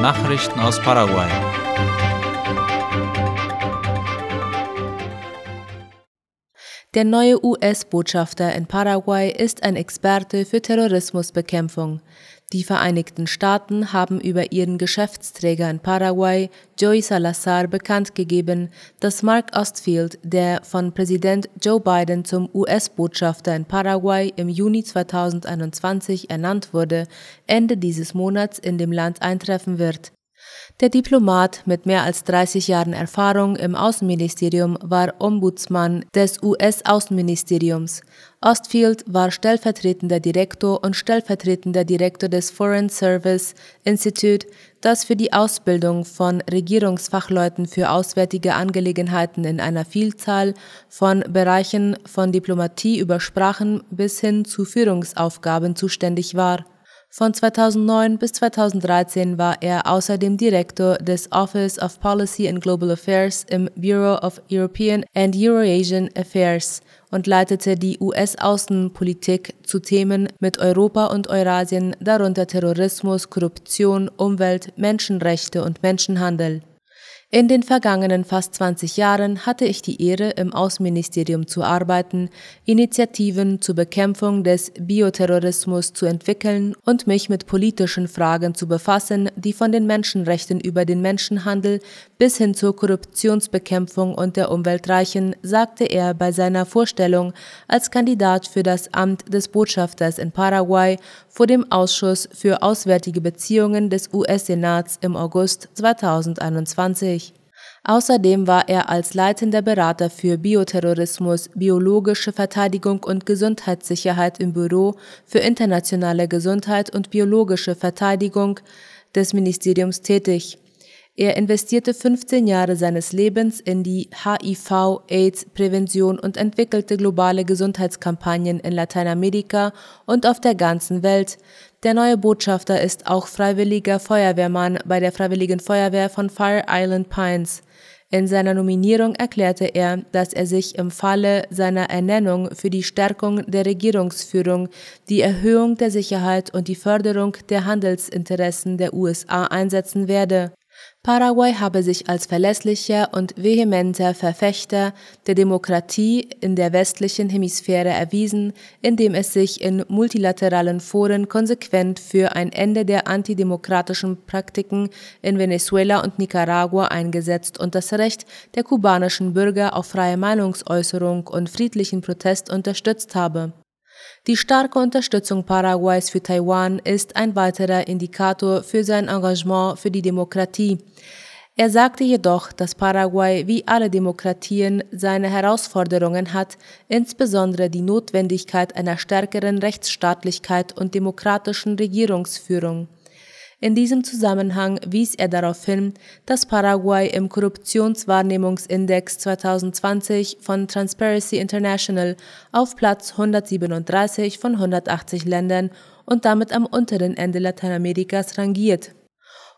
Nachrichten aus Paraguay. Der neue US-Botschafter in Paraguay ist ein Experte für Terrorismusbekämpfung. Die Vereinigten Staaten haben über ihren Geschäftsträger in Paraguay, Joey Salazar, bekannt gegeben, dass Mark Ostfield, der von Präsident Joe Biden zum US-Botschafter in Paraguay im Juni 2021 ernannt wurde, Ende dieses Monats in dem Land eintreffen wird. Der Diplomat mit mehr als 30 Jahren Erfahrung im Außenministerium war Ombudsmann des US-Außenministeriums. Ostfield war stellvertretender Direktor und stellvertretender Direktor des Foreign Service Institute, das für die Ausbildung von Regierungsfachleuten für auswärtige Angelegenheiten in einer Vielzahl von Bereichen von Diplomatie über Sprachen bis hin zu Führungsaufgaben zuständig war. Von 2009 bis 2013 war er außerdem Direktor des Office of Policy and Global Affairs im Bureau of European and Eurasian Affairs und leitete die US-Außenpolitik zu Themen mit Europa und Eurasien, darunter Terrorismus, Korruption, Umwelt, Menschenrechte und Menschenhandel. In den vergangenen fast 20 Jahren hatte ich die Ehre, im Außenministerium zu arbeiten, Initiativen zur Bekämpfung des Bioterrorismus zu entwickeln und mich mit politischen Fragen zu befassen, die von den Menschenrechten über den Menschenhandel bis hin zur Korruptionsbekämpfung und der Umwelt reichen, sagte er bei seiner Vorstellung als Kandidat für das Amt des Botschafters in Paraguay vor dem Ausschuss für Auswärtige Beziehungen des US-Senats im August 2021. Außerdem war er als leitender Berater für Bioterrorismus, biologische Verteidigung und Gesundheitssicherheit im Büro für internationale Gesundheit und biologische Verteidigung des Ministeriums tätig. Er investierte 15 Jahre seines Lebens in die HIV-AIDS-Prävention und entwickelte globale Gesundheitskampagnen in Lateinamerika und auf der ganzen Welt. Der neue Botschafter ist auch freiwilliger Feuerwehrmann bei der Freiwilligen Feuerwehr von Fire Island Pines. In seiner Nominierung erklärte er, dass er sich im Falle seiner Ernennung für die Stärkung der Regierungsführung, die Erhöhung der Sicherheit und die Förderung der Handelsinteressen der USA einsetzen werde. Paraguay habe sich als verlässlicher und vehementer Verfechter der Demokratie in der westlichen Hemisphäre erwiesen, indem es sich in multilateralen Foren konsequent für ein Ende der antidemokratischen Praktiken in Venezuela und Nicaragua eingesetzt und das Recht der kubanischen Bürger auf freie Meinungsäußerung und friedlichen Protest unterstützt habe die starke Unterstützung Paraguays für Taiwan ist ein weiterer Indikator für sein Engagement für die Demokratie. Er sagte jedoch, dass Paraguay wie alle Demokratien seine Herausforderungen hat, insbesondere die Notwendigkeit einer stärkeren Rechtsstaatlichkeit und demokratischen Regierungsführung. In diesem Zusammenhang wies er darauf hin, dass Paraguay im Korruptionswahrnehmungsindex 2020 von Transparency International auf Platz 137 von 180 Ländern und damit am unteren Ende Lateinamerikas rangiert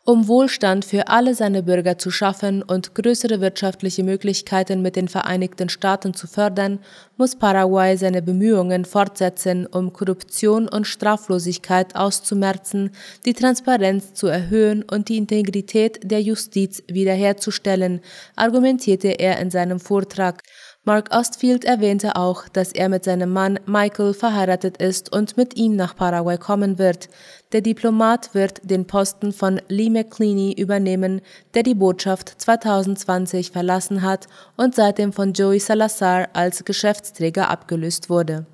um Wohlstand für alle seine Bürger zu schaffen und größere wirtschaftliche Möglichkeiten mit den Vereinigten Staaten zu fördern, muss Paraguay seine Bemühungen fortsetzen, um Korruption und Straflosigkeit auszumerzen, die Transparenz zu erhöhen und die Integrität der Justiz wiederherzustellen, argumentierte er in seinem Vortrag. Mark Ostfield erwähnte auch, dass er mit seinem Mann Michael verheiratet ist und mit ihm nach Paraguay kommen wird. Der Diplomat wird den Posten von Lee McCleany übernehmen, der die Botschaft 2020 verlassen hat und seitdem von Joey Salazar als Geschäftsträger abgelöst wurde.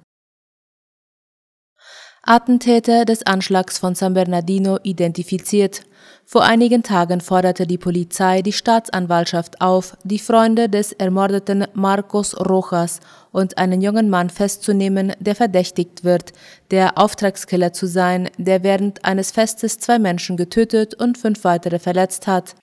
Attentäter des Anschlags von San Bernardino identifiziert. Vor einigen Tagen forderte die Polizei die Staatsanwaltschaft auf, die Freunde des ermordeten Marcos Rojas und einen jungen Mann festzunehmen, der verdächtigt wird, der Auftragskiller zu sein, der während eines Festes zwei Menschen getötet und fünf weitere verletzt hat.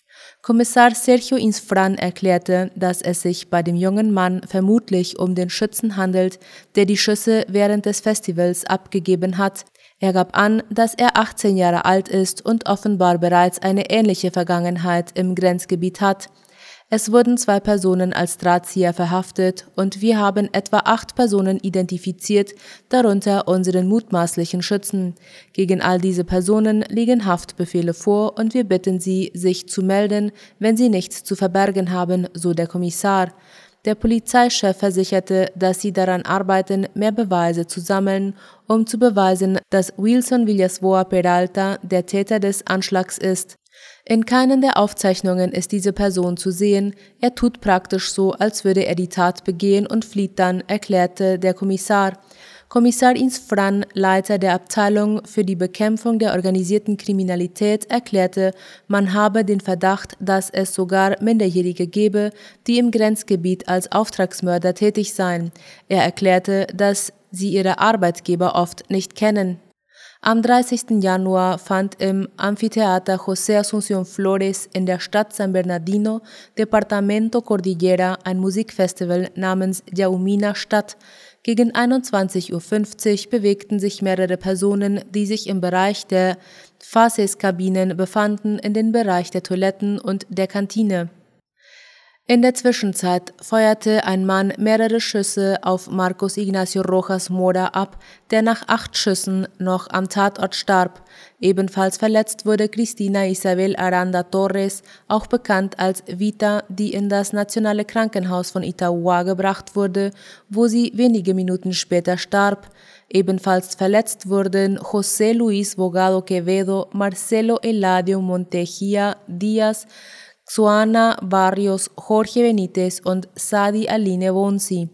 Kommissar Sergio Insfran erklärte, dass es sich bei dem jungen Mann vermutlich um den Schützen handelt, der die Schüsse während des Festivals abgegeben hat. Er gab an, dass er 18 Jahre alt ist und offenbar bereits eine ähnliche Vergangenheit im Grenzgebiet hat. Es wurden zwei Personen als Drahtzieher verhaftet und wir haben etwa acht Personen identifiziert, darunter unseren mutmaßlichen Schützen. Gegen all diese Personen liegen Haftbefehle vor und wir bitten sie, sich zu melden, wenn sie nichts zu verbergen haben, so der Kommissar. Der Polizeichef versicherte, dass sie daran arbeiten, mehr Beweise zu sammeln, um zu beweisen, dass Wilson Villasboa Peralta der Täter des Anschlags ist. In keinen der Aufzeichnungen ist diese Person zu sehen, er tut praktisch so, als würde er die Tat begehen und flieht dann, erklärte der Kommissar. Kommissar Ins Fran, Leiter der Abteilung für die Bekämpfung der organisierten Kriminalität, erklärte, man habe den Verdacht, dass es sogar Minderjährige gebe, die im Grenzgebiet als Auftragsmörder tätig seien. Er erklärte, dass sie ihre Arbeitgeber oft nicht kennen. Am 30. Januar fand im Amphitheater José Asunción Flores in der Stadt San Bernardino, Departamento Cordillera, ein Musikfestival namens Yaumina statt. Gegen 21.50 Uhr bewegten sich mehrere Personen, die sich im Bereich der Faces-Kabinen befanden, in den Bereich der Toiletten und der Kantine. In der Zwischenzeit feuerte ein Mann mehrere Schüsse auf Marcos Ignacio Rojas Mora ab, der nach acht Schüssen noch am Tatort starb. Ebenfalls verletzt wurde Cristina Isabel Aranda Torres, auch bekannt als Vita, die in das nationale Krankenhaus von Itauá gebracht wurde, wo sie wenige Minuten später starb. Ebenfalls verletzt wurden José Luis Bogado Quevedo, Marcelo Eladio Montejía Díaz, Xuana Barrios, Jorge Benitez und Sadi Aline Bonsi.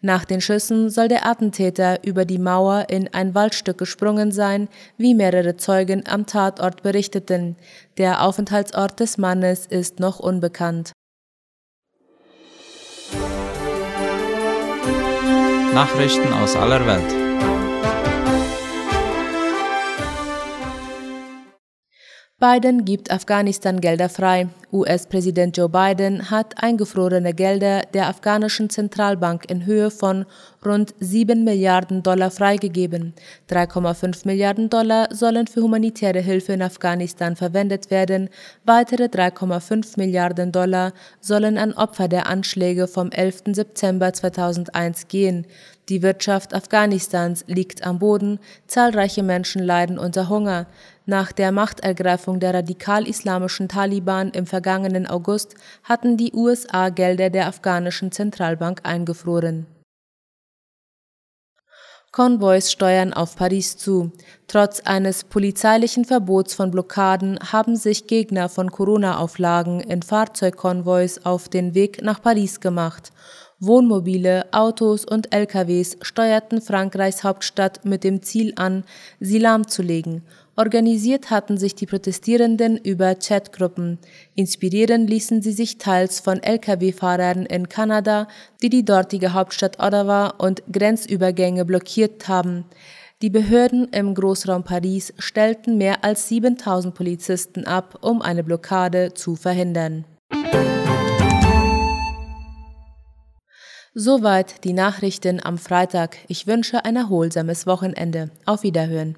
Nach den Schüssen soll der Attentäter über die Mauer in ein Waldstück gesprungen sein, wie mehrere Zeugen am Tatort berichteten. Der Aufenthaltsort des Mannes ist noch unbekannt. Nachrichten aus aller Welt. Biden gibt Afghanistan Gelder frei. US-Präsident Joe Biden hat eingefrorene Gelder der afghanischen Zentralbank in Höhe von rund 7 Milliarden Dollar freigegeben. 3,5 Milliarden Dollar sollen für humanitäre Hilfe in Afghanistan verwendet werden. Weitere 3,5 Milliarden Dollar sollen an Opfer der Anschläge vom 11. September 2001 gehen. Die Wirtschaft Afghanistans liegt am Boden, zahlreiche Menschen leiden unter Hunger. Nach der Machtergreifung der radikal-islamischen Taliban im vergangenen August hatten die USA Gelder der afghanischen Zentralbank eingefroren. Konvois steuern auf Paris zu. Trotz eines polizeilichen Verbots von Blockaden haben sich Gegner von Corona-Auflagen in Fahrzeugkonvois auf den Weg nach Paris gemacht. Wohnmobile, Autos und LKWs steuerten Frankreichs Hauptstadt mit dem Ziel an, sie lahmzulegen. Organisiert hatten sich die Protestierenden über Chatgruppen. Inspirieren ließen sie sich teils von Lkw-Fahrern in Kanada, die die dortige Hauptstadt Ottawa und Grenzübergänge blockiert haben. Die Behörden im Großraum Paris stellten mehr als 7000 Polizisten ab, um eine Blockade zu verhindern. Soweit die Nachrichten am Freitag. Ich wünsche ein erholsames Wochenende. Auf Wiederhören.